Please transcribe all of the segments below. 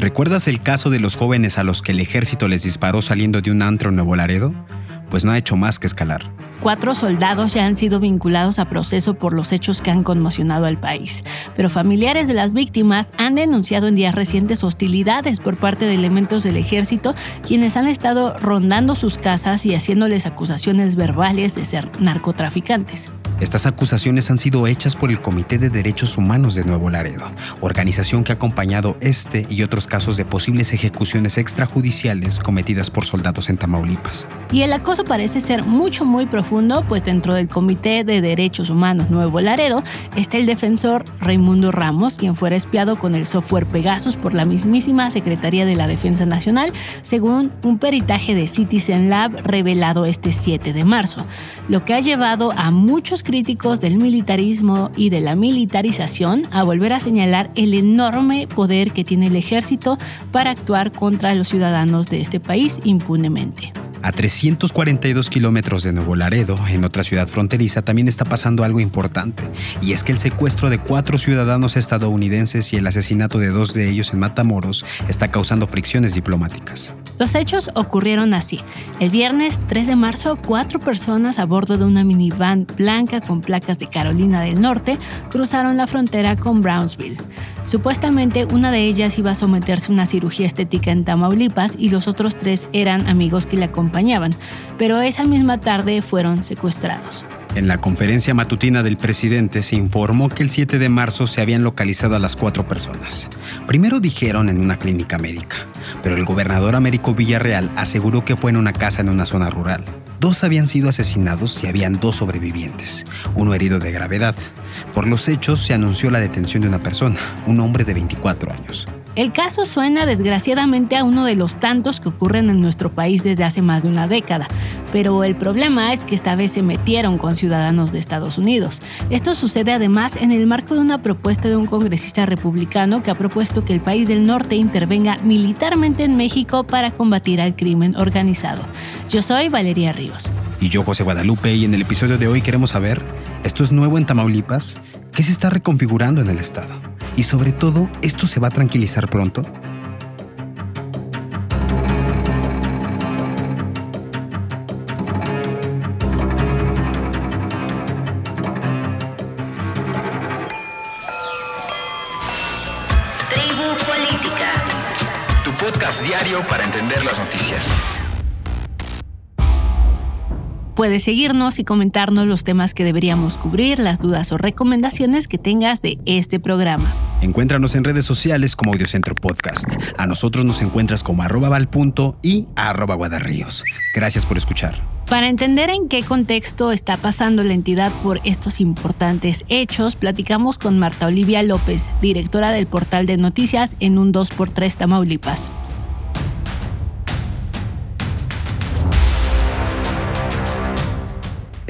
¿Recuerdas el caso de los jóvenes a los que el ejército les disparó saliendo de un antro en Nuevo Laredo? Pues no ha hecho más que escalar. Cuatro soldados ya han sido vinculados a proceso por los hechos que han conmocionado al país, pero familiares de las víctimas han denunciado en días recientes hostilidades por parte de elementos del ejército, quienes han estado rondando sus casas y haciéndoles acusaciones verbales de ser narcotraficantes. Estas acusaciones han sido hechas por el Comité de Derechos Humanos de Nuevo Laredo, organización que ha acompañado este y otros casos de posibles ejecuciones extrajudiciales cometidas por soldados en Tamaulipas. Y el acoso parece ser mucho, muy profundo, pues dentro del Comité de Derechos Humanos Nuevo Laredo está el defensor Raimundo Ramos, quien fuera espiado con el software Pegasus por la mismísima Secretaría de la Defensa Nacional, según un peritaje de Citizen Lab revelado este 7 de marzo, lo que ha llevado a muchos críticos del militarismo y de la militarización a volver a señalar el enorme poder que tiene el ejército para actuar contra los ciudadanos de este país impunemente. A 342 kilómetros de Nuevo Laredo, en otra ciudad fronteriza, también está pasando algo importante, y es que el secuestro de cuatro ciudadanos estadounidenses y el asesinato de dos de ellos en Matamoros está causando fricciones diplomáticas. Los hechos ocurrieron así. El viernes 3 de marzo, cuatro personas a bordo de una minivan blanca con placas de Carolina del Norte cruzaron la frontera con Brownsville. Supuestamente una de ellas iba a someterse a una cirugía estética en Tamaulipas y los otros tres eran amigos que la pero esa misma tarde fueron secuestrados. En la conferencia matutina del presidente se informó que el 7 de marzo se habían localizado a las cuatro personas. Primero dijeron en una clínica médica, pero el gobernador Américo Villarreal aseguró que fue en una casa en una zona rural. Dos habían sido asesinados y habían dos sobrevivientes, uno herido de gravedad. Por los hechos se anunció la detención de una persona, un hombre de 24 años. El caso suena desgraciadamente a uno de los tantos que ocurren en nuestro país desde hace más de una década, pero el problema es que esta vez se metieron con ciudadanos de Estados Unidos. Esto sucede además en el marco de una propuesta de un congresista republicano que ha propuesto que el país del norte intervenga militarmente en México para combatir al crimen organizado. Yo soy Valeria Ríos. Y yo José Guadalupe y en el episodio de hoy queremos saber, ¿esto es nuevo en Tamaulipas? ¿Qué se está reconfigurando en el estado? Y sobre todo, ¿esto se va a tranquilizar pronto? Tribu Política. Tu podcast diario para entender las noticias. Puedes seguirnos y comentarnos los temas que deberíamos cubrir, las dudas o recomendaciones que tengas de este programa. Encuéntranos en redes sociales como Audiocentro Podcast. A nosotros nos encuentras como arroba valpunto y arroba guadarríos. Gracias por escuchar. Para entender en qué contexto está pasando la entidad por estos importantes hechos, platicamos con Marta Olivia López, directora del portal de noticias en un 2x3 Tamaulipas.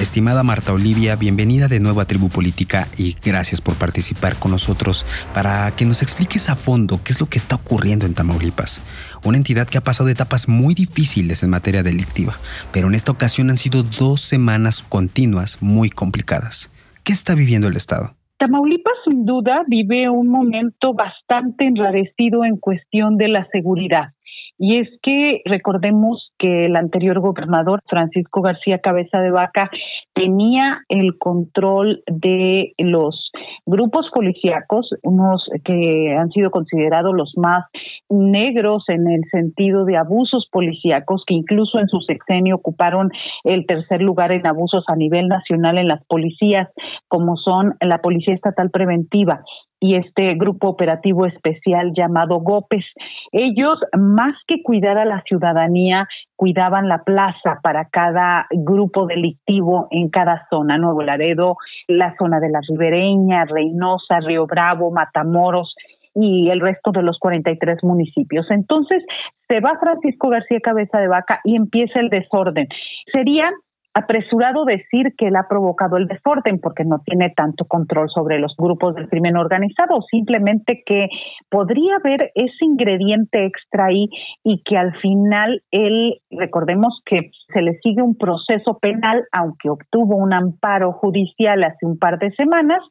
Estimada Marta Olivia, bienvenida de nuevo a Tribu Política y gracias por participar con nosotros para que nos expliques a fondo qué es lo que está ocurriendo en Tamaulipas, una entidad que ha pasado etapas muy difíciles en materia delictiva, pero en esta ocasión han sido dos semanas continuas muy complicadas. ¿Qué está viviendo el Estado? Tamaulipas sin duda vive un momento bastante enrarecido en cuestión de la seguridad. Y es que recordemos que el anterior gobernador, Francisco García Cabeza de Vaca, tenía el control de los grupos policíacos, unos que han sido considerados los más negros en el sentido de abusos policíacos, que incluso en su sexenio ocuparon el tercer lugar en abusos a nivel nacional en las policías, como son la Policía Estatal Preventiva y este grupo operativo especial llamado GOPES. Ellos, más que cuidar a la ciudadanía, cuidaban la plaza para cada grupo delictivo en cada zona, Nuevo Laredo, la zona de la Ribereña, Reynosa, Río Bravo, Matamoros y el resto de los 43 municipios. Entonces, se va Francisco García Cabeza de Vaca y empieza el desorden. Sería apresurado decir que él ha provocado el desorden porque no tiene tanto control sobre los grupos del crimen organizado, simplemente que podría haber ese ingrediente extra ahí y que al final él, recordemos que se le sigue un proceso penal, aunque obtuvo un amparo judicial hace un par de semanas,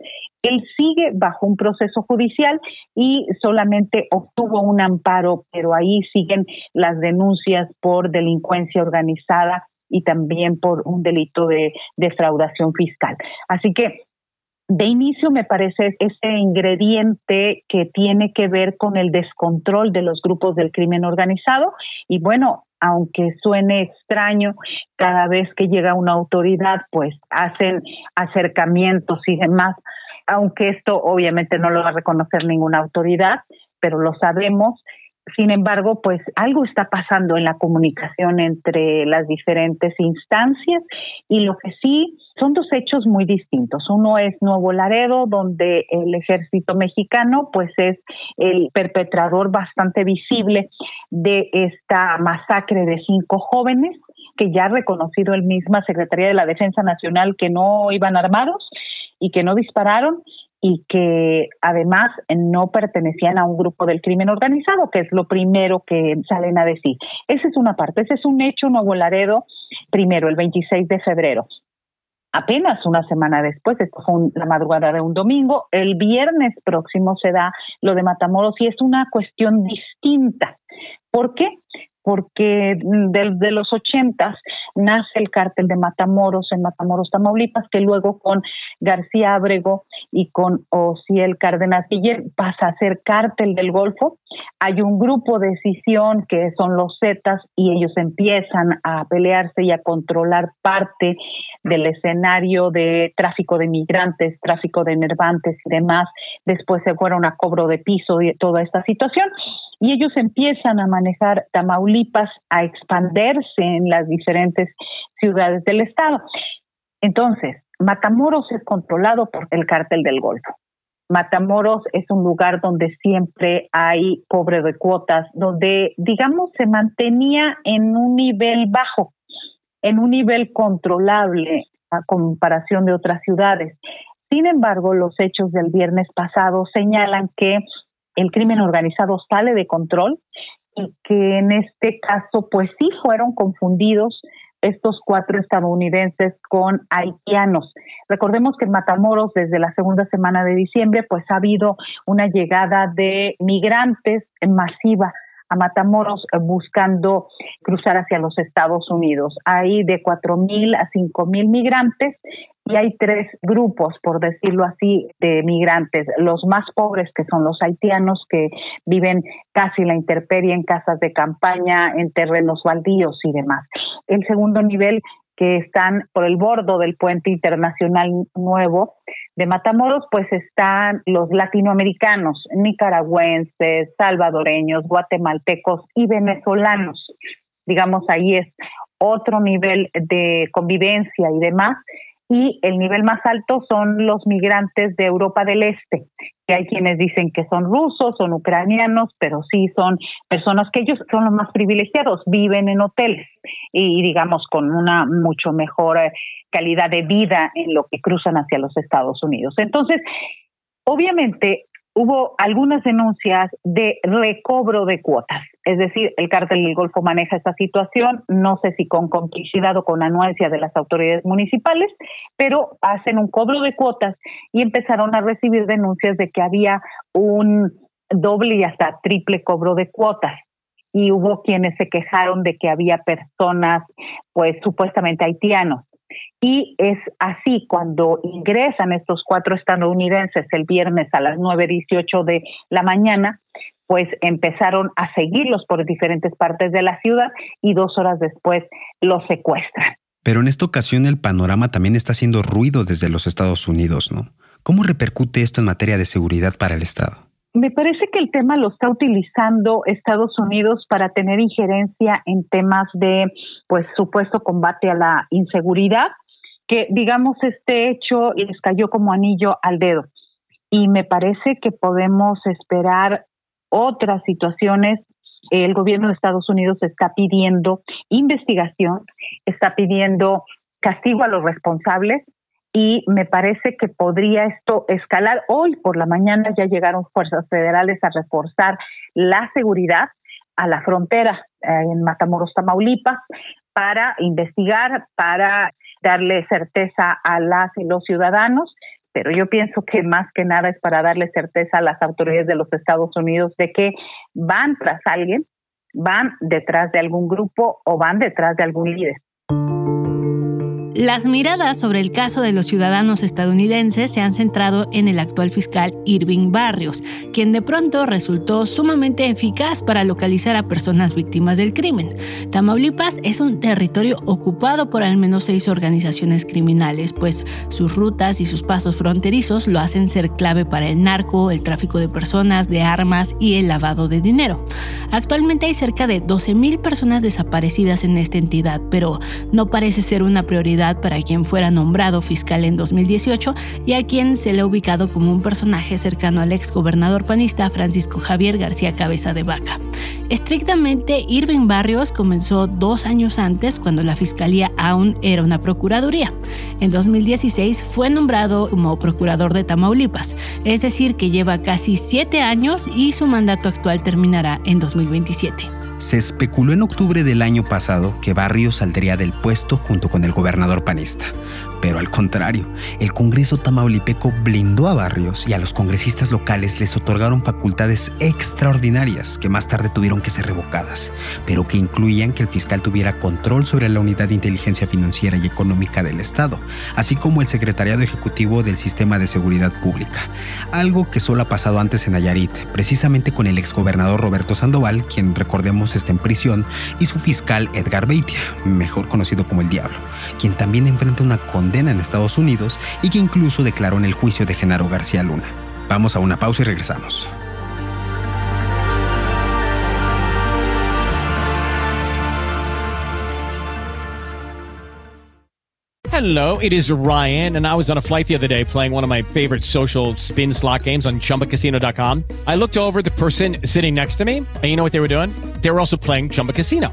él sigue bajo un proceso judicial y solamente obtuvo un amparo, pero ahí siguen las denuncias por delincuencia organizada y también por un delito de defraudación fiscal. Así que de inicio me parece ese ingrediente que tiene que ver con el descontrol de los grupos del crimen organizado y bueno, aunque suene extraño, cada vez que llega una autoridad, pues hacen acercamientos y demás, aunque esto obviamente no lo va a reconocer ninguna autoridad, pero lo sabemos sin embargo, pues algo está pasando en la comunicación entre las diferentes instancias y lo que sí son dos hechos muy distintos. Uno es Nuevo Laredo, donde el ejército mexicano pues es el perpetrador bastante visible de esta masacre de cinco jóvenes que ya ha reconocido el misma Secretaría de la Defensa Nacional que no iban armados y que no dispararon y que además no pertenecían a un grupo del crimen organizado, que es lo primero que salen a decir. Esa es una parte, ese es un hecho Nuevo Laredo, primero, el 26 de febrero. Apenas una semana después, esto fue la madrugada de un domingo, el viernes próximo se da lo de Matamoros y es una cuestión distinta. ¿Por qué? Porque desde los ochentas nace el cártel de Matamoros en Matamoros, Tamaulipas, que luego con García Abrego y con Ociel Cárdenas Guiller pasa a ser cártel del Golfo. Hay un grupo de decisión que son los Zetas y ellos empiezan a pelearse y a controlar parte del escenario de tráfico de migrantes, tráfico de nervantes y demás. Después se fueron a cobro de piso y toda esta situación y ellos empiezan a manejar Tamaulipas, a expandirse en las diferentes ciudades del estado. Entonces, Matamoros es controlado por el cártel del Golfo. Matamoros es un lugar donde siempre hay cobre de cuotas, donde, digamos, se mantenía en un nivel bajo, en un nivel controlable a comparación de otras ciudades. Sin embargo, los hechos del viernes pasado señalan que el crimen organizado sale de control y que en este caso pues sí fueron confundidos estos cuatro estadounidenses con haitianos. Recordemos que en Matamoros desde la segunda semana de diciembre pues ha habido una llegada de migrantes masiva a Matamoros eh, buscando cruzar hacia los Estados Unidos. Hay de cuatro mil a cinco mil migrantes y hay tres grupos, por decirlo así, de migrantes. Los más pobres, que son los haitianos, que viven casi la intemperie en casas de campaña, en terrenos baldíos y demás. El segundo nivel que están por el bordo del puente internacional nuevo de Matamoros, pues están los latinoamericanos, nicaragüenses, salvadoreños, guatemaltecos y venezolanos. Digamos, ahí es otro nivel de convivencia y demás y el nivel más alto son los migrantes de Europa del Este, que hay quienes dicen que son rusos, son ucranianos, pero sí son personas que ellos son los más privilegiados, viven en hoteles y, digamos con una mucho mejor eh, calidad de vida en lo que cruzan hacia los Estados Unidos. Entonces, obviamente hubo algunas denuncias de recobro de cuotas. Es decir, el cártel del Golfo maneja esta situación, no sé si con complicidad o con anuencia de las autoridades municipales, pero hacen un cobro de cuotas y empezaron a recibir denuncias de que había un doble y hasta triple cobro de cuotas. Y hubo quienes se quejaron de que había personas, pues supuestamente haitianos, Y es así cuando ingresan estos cuatro estadounidenses el viernes a las 9.18 de la mañana, pues empezaron a seguirlos por diferentes partes de la ciudad y dos horas después los secuestran. Pero en esta ocasión el panorama también está haciendo ruido desde los Estados Unidos, ¿no? ¿Cómo repercute esto en materia de seguridad para el Estado? Me parece que el tema lo está utilizando Estados Unidos para tener injerencia en temas de, pues, supuesto combate a la inseguridad, que digamos este hecho les cayó como anillo al dedo. Y me parece que podemos esperar otras situaciones, el gobierno de Estados Unidos está pidiendo investigación, está pidiendo castigo a los responsables y me parece que podría esto escalar. Hoy por la mañana ya llegaron fuerzas federales a reforzar la seguridad a la frontera eh, en Matamoros, Tamaulipas, para investigar, para darle certeza a las y los ciudadanos pero yo pienso que más que nada es para darle certeza a las autoridades de los Estados Unidos de que van tras alguien, van detrás de algún grupo o van detrás de algún líder. Las miradas sobre el caso de los ciudadanos estadounidenses se han centrado en el actual fiscal Irving Barrios, quien de pronto resultó sumamente eficaz para localizar a personas víctimas del crimen. Tamaulipas es un territorio ocupado por al menos seis organizaciones criminales, pues sus rutas y sus pasos fronterizos lo hacen ser clave para el narco, el tráfico de personas, de armas y el lavado de dinero. Actualmente hay cerca de 12.000 personas desaparecidas en esta entidad, pero no parece ser una prioridad para quien fuera nombrado fiscal en 2018 y a quien se le ha ubicado como un personaje cercano al ex gobernador panista Francisco Javier García Cabeza de Vaca. Estrictamente, Irving Barrios comenzó dos años antes cuando la fiscalía aún era una procuraduría. En 2016 fue nombrado como procurador de Tamaulipas, es decir, que lleva casi siete años y su mandato actual terminará en 2027. Se especuló en octubre del año pasado que Barrios saldría del puesto junto con el gobernador panista, pero al contrario, el Congreso tamaulipeco blindó a Barrios y a los congresistas locales les otorgaron facultades extraordinarias que más tarde tuvieron que ser revocadas, pero que incluían que el fiscal tuviera control sobre la unidad de inteligencia financiera y económica del Estado, así como el secretariado ejecutivo del sistema de seguridad pública, algo que solo ha pasado antes en Nayarit, precisamente con el exgobernador Roberto Sandoval, quien recordemos está en prisión, y su fiscal Edgar Beitia, mejor conocido como el Diablo, quien también enfrenta una condena en Estados Unidos y que incluso declaró en el juicio de Genaro García Luna. Vamos a una pausa y regresamos. Hello, it is Ryan, and I was on a flight the other day playing one of my favorite social spin slot games on chumbacasino.com. I looked over the person sitting next to me, and you know what they were doing? They were also playing Chumba Casino.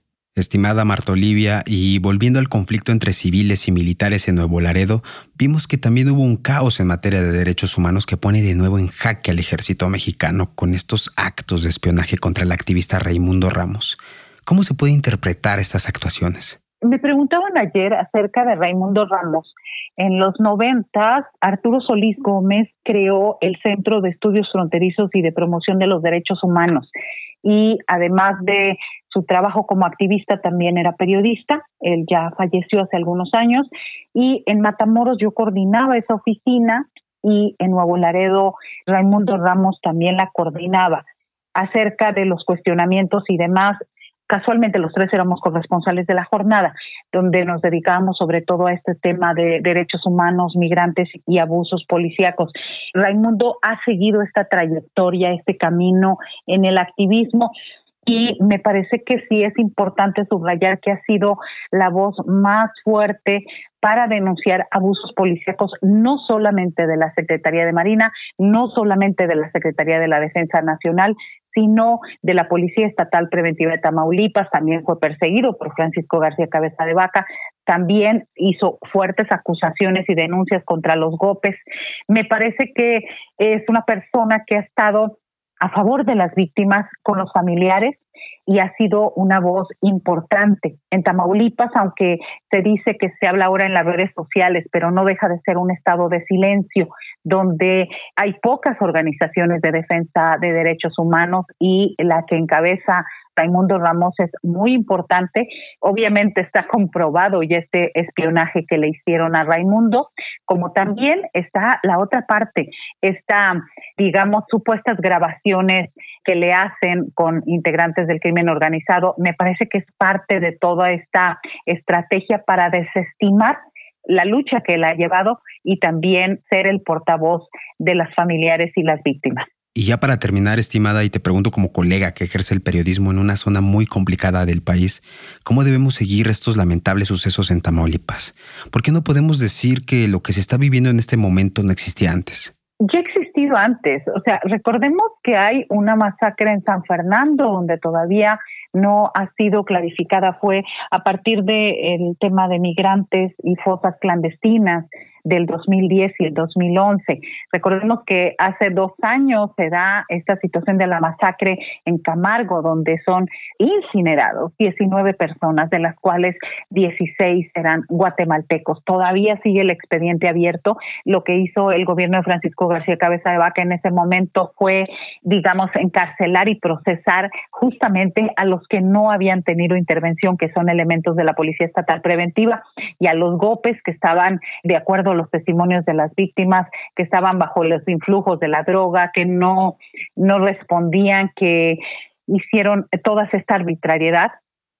Estimada Marta Olivia, y volviendo al conflicto entre civiles y militares en Nuevo Laredo, vimos que también hubo un caos en materia de derechos humanos que pone de nuevo en jaque al ejército mexicano con estos actos de espionaje contra el activista Raimundo Ramos. ¿Cómo se puede interpretar estas actuaciones? Me preguntaban ayer acerca de Raimundo Ramos. En los noventas, Arturo Solís Gómez creó el Centro de Estudios Fronterizos y de Promoción de los Derechos Humanos. Y además de su trabajo como activista también era periodista, él ya falleció hace algunos años y en Matamoros yo coordinaba esa oficina y en Nuevo Laredo Raimundo Ramos también la coordinaba acerca de los cuestionamientos y demás. Casualmente los tres éramos corresponsales de la jornada, donde nos dedicábamos sobre todo a este tema de derechos humanos, migrantes y abusos policíacos. Raimundo ha seguido esta trayectoria, este camino en el activismo, y me parece que sí es importante subrayar que ha sido la voz más fuerte para denunciar abusos policíacos, no solamente de la Secretaría de Marina, no solamente de la Secretaría de la Defensa Nacional, sino de la Policía Estatal Preventiva de Tamaulipas, también fue perseguido por Francisco García Cabeza de Vaca, también hizo fuertes acusaciones y denuncias contra los GOPES. Me parece que es una persona que ha estado a favor de las víctimas con los familiares y ha sido una voz importante. En Tamaulipas, aunque se dice que se habla ahora en las redes sociales, pero no deja de ser un estado de silencio, donde hay pocas organizaciones de defensa de derechos humanos y la que encabeza Raimundo Ramos es muy importante. Obviamente está comprobado y este espionaje que le hicieron a Raimundo, como también está la otra parte, está, digamos, supuestas grabaciones que le hacen con integrantes del crimen organizado. Me parece que es parte de toda esta estrategia para desestimar la lucha que él ha llevado y también ser el portavoz de las familiares y las víctimas. Y ya para terminar, estimada, y te pregunto como colega que ejerce el periodismo en una zona muy complicada del país, ¿cómo debemos seguir estos lamentables sucesos en Tamaulipas? ¿Por qué no podemos decir que lo que se está viviendo en este momento no existía antes? Ya existido antes, o sea, recordemos que hay una masacre en San Fernando donde todavía no ha sido clarificada, fue a partir del tema de migrantes y fosas clandestinas del 2010 y el 2011. Recordemos que hace dos años se da esta situación de la masacre en Camargo, donde son incinerados 19 personas, de las cuales 16 eran guatemaltecos. Todavía sigue el expediente abierto. Lo que hizo el gobierno de Francisco García Cabeza de Vaca en ese momento fue, digamos, encarcelar y procesar justamente a los que no habían tenido intervención, que son elementos de la Policía Estatal Preventiva, y a los GOPES que estaban de acuerdo los testimonios de las víctimas que estaban bajo los influjos de la droga, que no, no respondían, que hicieron toda esta arbitrariedad,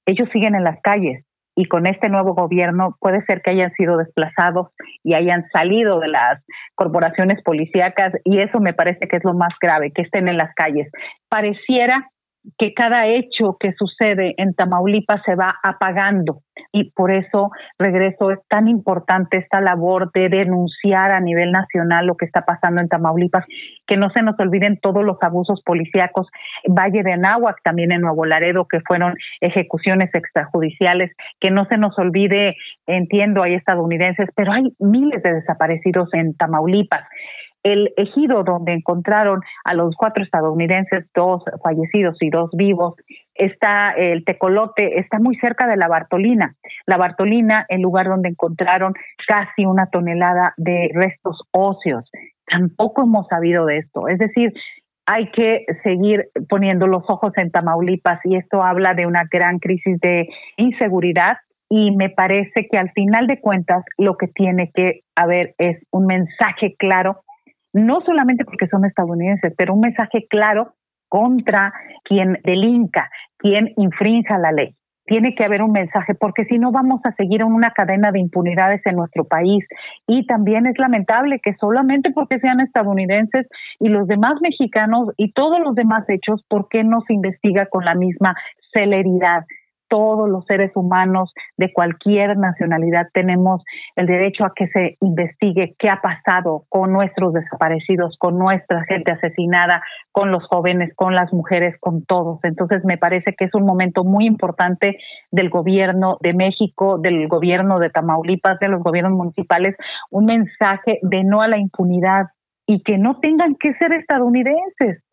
ellos siguen en las calles y con este nuevo gobierno puede ser que hayan sido desplazados y hayan salido de las corporaciones policíacas y eso me parece que es lo más grave, que estén en las calles. Pareciera que cada hecho que sucede en Tamaulipas se va apagando. Y por eso regreso es tan importante esta labor de denunciar a nivel nacional lo que está pasando en Tamaulipas, que no se nos olviden todos los abusos policíacos, Valle de Anáhuac también en Nuevo Laredo que fueron ejecuciones extrajudiciales, que no se nos olvide, entiendo hay estadounidenses, pero hay miles de desaparecidos en Tamaulipas el ejido donde encontraron a los cuatro estadounidenses, dos fallecidos y dos vivos, está el tecolote, está muy cerca de la Bartolina. La Bartolina, el lugar donde encontraron casi una tonelada de restos óseos. Tampoco hemos sabido de esto. Es decir, hay que seguir poniendo los ojos en Tamaulipas y esto habla de una gran crisis de inseguridad y me parece que al final de cuentas lo que tiene que haber es un mensaje claro no solamente porque son estadounidenses, pero un mensaje claro contra quien delinca, quien infrinja la ley. Tiene que haber un mensaje porque si no vamos a seguir en una cadena de impunidades en nuestro país. Y también es lamentable que solamente porque sean estadounidenses y los demás mexicanos y todos los demás hechos, ¿por qué no se investiga con la misma celeridad? Todos los seres humanos de cualquier nacionalidad tenemos el derecho a que se investigue qué ha pasado con nuestros desaparecidos, con nuestra gente asesinada, con los jóvenes, con las mujeres, con todos. Entonces me parece que es un momento muy importante del gobierno de México, del gobierno de Tamaulipas, de los gobiernos municipales, un mensaje de no a la impunidad y que no tengan que ser estadounidenses,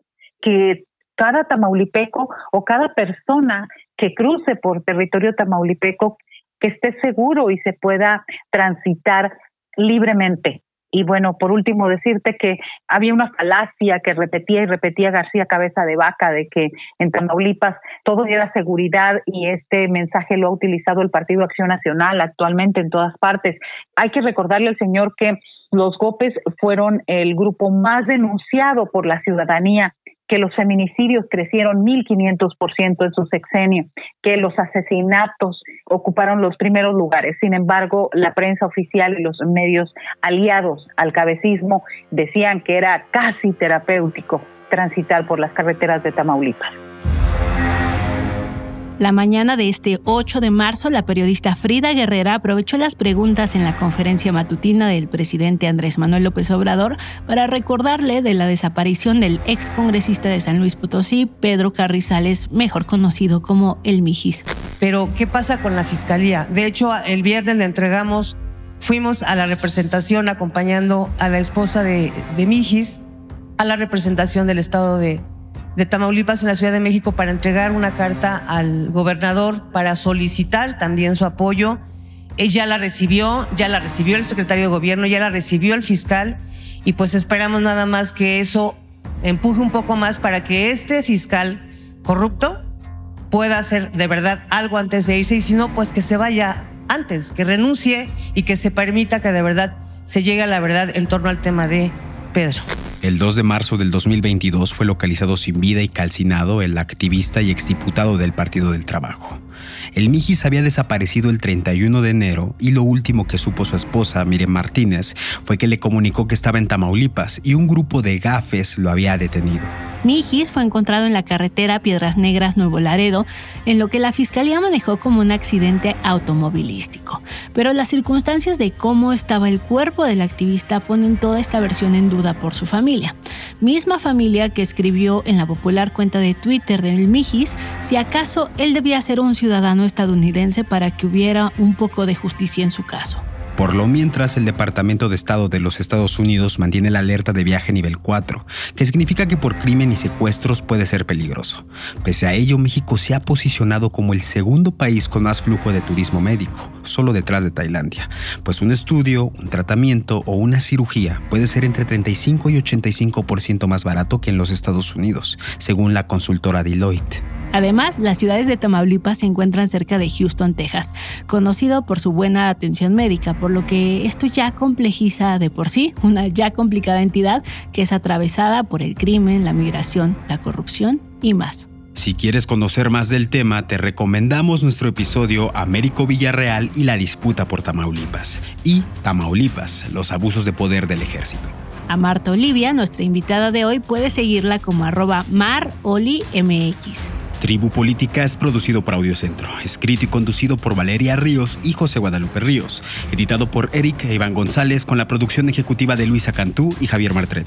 que cada tamaulipeco o cada persona que cruce por territorio tamaulipeco que esté seguro y se pueda transitar libremente. Y bueno, por último, decirte que había una falacia que repetía y repetía García Cabeza de Vaca de que en Tamaulipas todo era seguridad y este mensaje lo ha utilizado el Partido Acción Nacional actualmente en todas partes. Hay que recordarle al señor que los GOPES fueron el grupo más denunciado por la ciudadanía que los feminicidios crecieron 1.500% en su sexenio, que los asesinatos ocuparon los primeros lugares. Sin embargo, la prensa oficial y los medios aliados al cabecismo decían que era casi terapéutico transitar por las carreteras de Tamaulipas. La mañana de este 8 de marzo, la periodista Frida Guerrera aprovechó las preguntas en la conferencia matutina del presidente Andrés Manuel López Obrador para recordarle de la desaparición del ex congresista de San Luis Potosí, Pedro Carrizales, mejor conocido como el Mijis. Pero, ¿qué pasa con la fiscalía? De hecho, el viernes le entregamos, fuimos a la representación acompañando a la esposa de, de Mijis, a la representación del estado de, de Tamaulipas en la Ciudad de México para entregar una carta al gobernador para solicitar también su apoyo. Ella la recibió, ya la recibió el secretario de gobierno, ya la recibió el fiscal y pues esperamos nada más que eso empuje un poco más para que este fiscal corrupto pueda hacer de verdad algo antes de irse y si no, pues que se vaya antes, que renuncie y que se permita que de verdad se llegue a la verdad en torno al tema de Pedro. El 2 de marzo del 2022 fue localizado sin vida y calcinado el activista y exdiputado del Partido del Trabajo. El Mijis había desaparecido el 31 de enero y lo último que supo su esposa, Miriam Martínez, fue que le comunicó que estaba en Tamaulipas y un grupo de gafes lo había detenido. Mijis fue encontrado en la carretera Piedras Negras Nuevo Laredo, en lo que la fiscalía manejó como un accidente automovilístico. Pero las circunstancias de cómo estaba el cuerpo del activista ponen toda esta versión en duda por su familia. Misma familia que escribió en la popular cuenta de Twitter del Mijis si acaso él debía ser un ciudadano estadounidense para que hubiera un poco de justicia en su caso. Por lo mientras, el Departamento de Estado de los Estados Unidos mantiene la alerta de viaje nivel 4, que significa que por crimen y secuestros puede ser peligroso. Pese a ello, México se ha posicionado como el segundo país con más flujo de turismo médico, solo detrás de Tailandia, pues un estudio, un tratamiento o una cirugía puede ser entre 35 y 85% más barato que en los Estados Unidos, según la consultora Deloitte. Además, las ciudades de Tamaulipas se encuentran cerca de Houston, Texas, conocido por su buena atención médica, por lo que esto ya complejiza de por sí una ya complicada entidad que es atravesada por el crimen, la migración, la corrupción y más. Si quieres conocer más del tema, te recomendamos nuestro episodio Américo Villarreal y la disputa por Tamaulipas y Tamaulipas, los abusos de poder del ejército. A Marta Olivia, nuestra invitada de hoy, puede seguirla como arroba marolimx. Tribu Política es producido por Audiocentro, escrito y conducido por Valeria Ríos y José Guadalupe Ríos, editado por Eric e Iván González con la producción ejecutiva de Luisa Cantú y Javier Martret.